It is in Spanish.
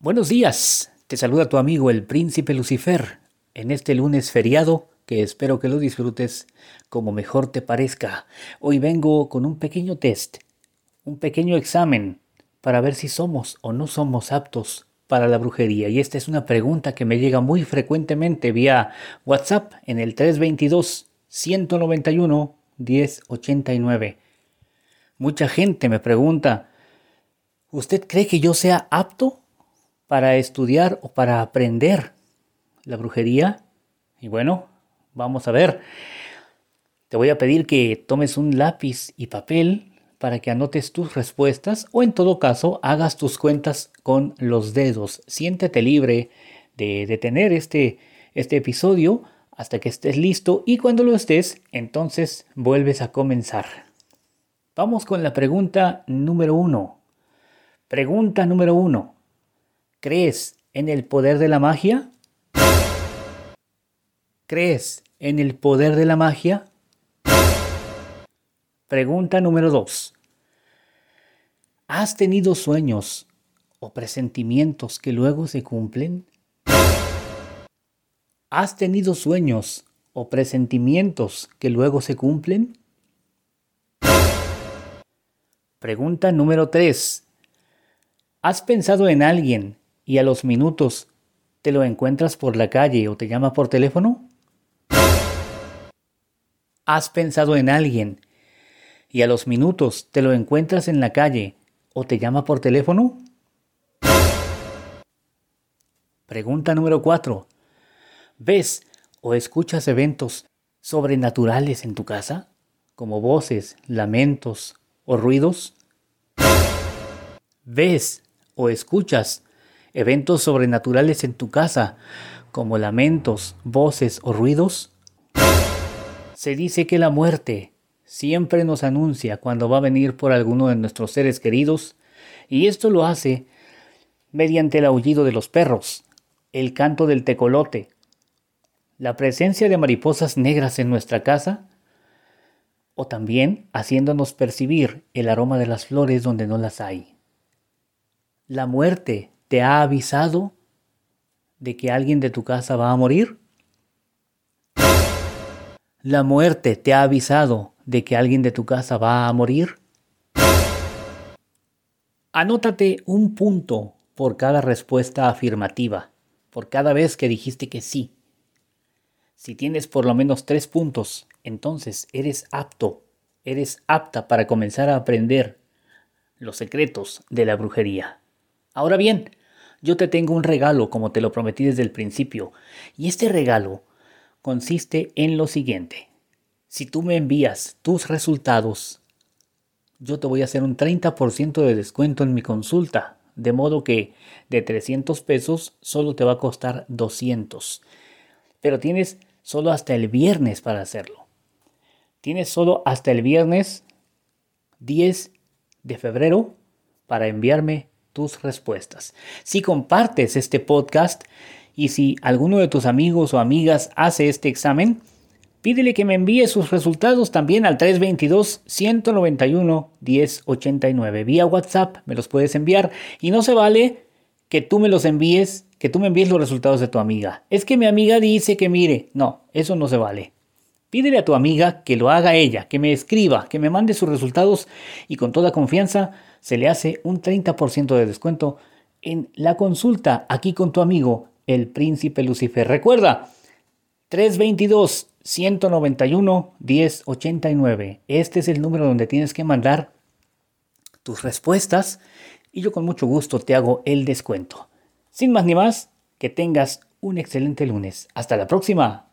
Buenos días, te saluda tu amigo el príncipe Lucifer en este lunes feriado que espero que lo disfrutes como mejor te parezca. Hoy vengo con un pequeño test, un pequeño examen para ver si somos o no somos aptos para la brujería. Y esta es una pregunta que me llega muy frecuentemente vía WhatsApp en el 322 191 1089. Mucha gente me pregunta, ¿usted cree que yo sea apto para estudiar o para aprender la brujería? Y bueno, vamos a ver. Te voy a pedir que tomes un lápiz y papel para que anotes tus respuestas o en todo caso hagas tus cuentas con los dedos. Siéntete libre de detener este, este episodio hasta que estés listo y cuando lo estés, entonces vuelves a comenzar. Vamos con la pregunta número uno. Pregunta número uno. ¿Crees en el poder de la magia? ¿Crees en el poder de la magia? Pregunta número 2. ¿Has tenido sueños o presentimientos que luego se cumplen? ¿Has tenido sueños o presentimientos que luego se cumplen? Pregunta número 3. ¿Has pensado en alguien y a los minutos te lo encuentras por la calle o te llama por teléfono? ¿Has pensado en alguien y a los minutos te lo encuentras en la calle o te llama por teléfono? Pregunta número 4. ¿Ves o escuchas eventos sobrenaturales en tu casa? Como voces, lamentos o ruidos? ¿Ves o escuchas eventos sobrenaturales en tu casa, como lamentos, voces o ruidos? Se dice que la muerte siempre nos anuncia cuando va a venir por alguno de nuestros seres queridos, y esto lo hace mediante el aullido de los perros, el canto del tecolote, la presencia de mariposas negras en nuestra casa, o también haciéndonos percibir el aroma de las flores donde no las hay. La muerte ¿Te ha avisado de que alguien de tu casa va a morir? ¿La muerte te ha avisado de que alguien de tu casa va a morir? Anótate un punto por cada respuesta afirmativa, por cada vez que dijiste que sí. Si tienes por lo menos tres puntos, entonces eres apto, eres apta para comenzar a aprender los secretos de la brujería. Ahora bien, yo te tengo un regalo como te lo prometí desde el principio. Y este regalo consiste en lo siguiente. Si tú me envías tus resultados, yo te voy a hacer un 30% de descuento en mi consulta. De modo que de 300 pesos solo te va a costar 200. Pero tienes solo hasta el viernes para hacerlo. Tienes solo hasta el viernes 10 de febrero para enviarme tus respuestas. Si compartes este podcast y si alguno de tus amigos o amigas hace este examen, pídele que me envíe sus resultados también al 322-191-1089. Vía WhatsApp me los puedes enviar y no se vale que tú me los envíes, que tú me envíes los resultados de tu amiga. Es que mi amiga dice que mire, no, eso no se vale. Pídele a tu amiga que lo haga ella, que me escriba, que me mande sus resultados y con toda confianza se le hace un 30% de descuento en la consulta aquí con tu amigo, el príncipe Lucifer. Recuerda, 322 191 1089. Este es el número donde tienes que mandar tus respuestas y yo con mucho gusto te hago el descuento. Sin más ni más, que tengas un excelente lunes. Hasta la próxima.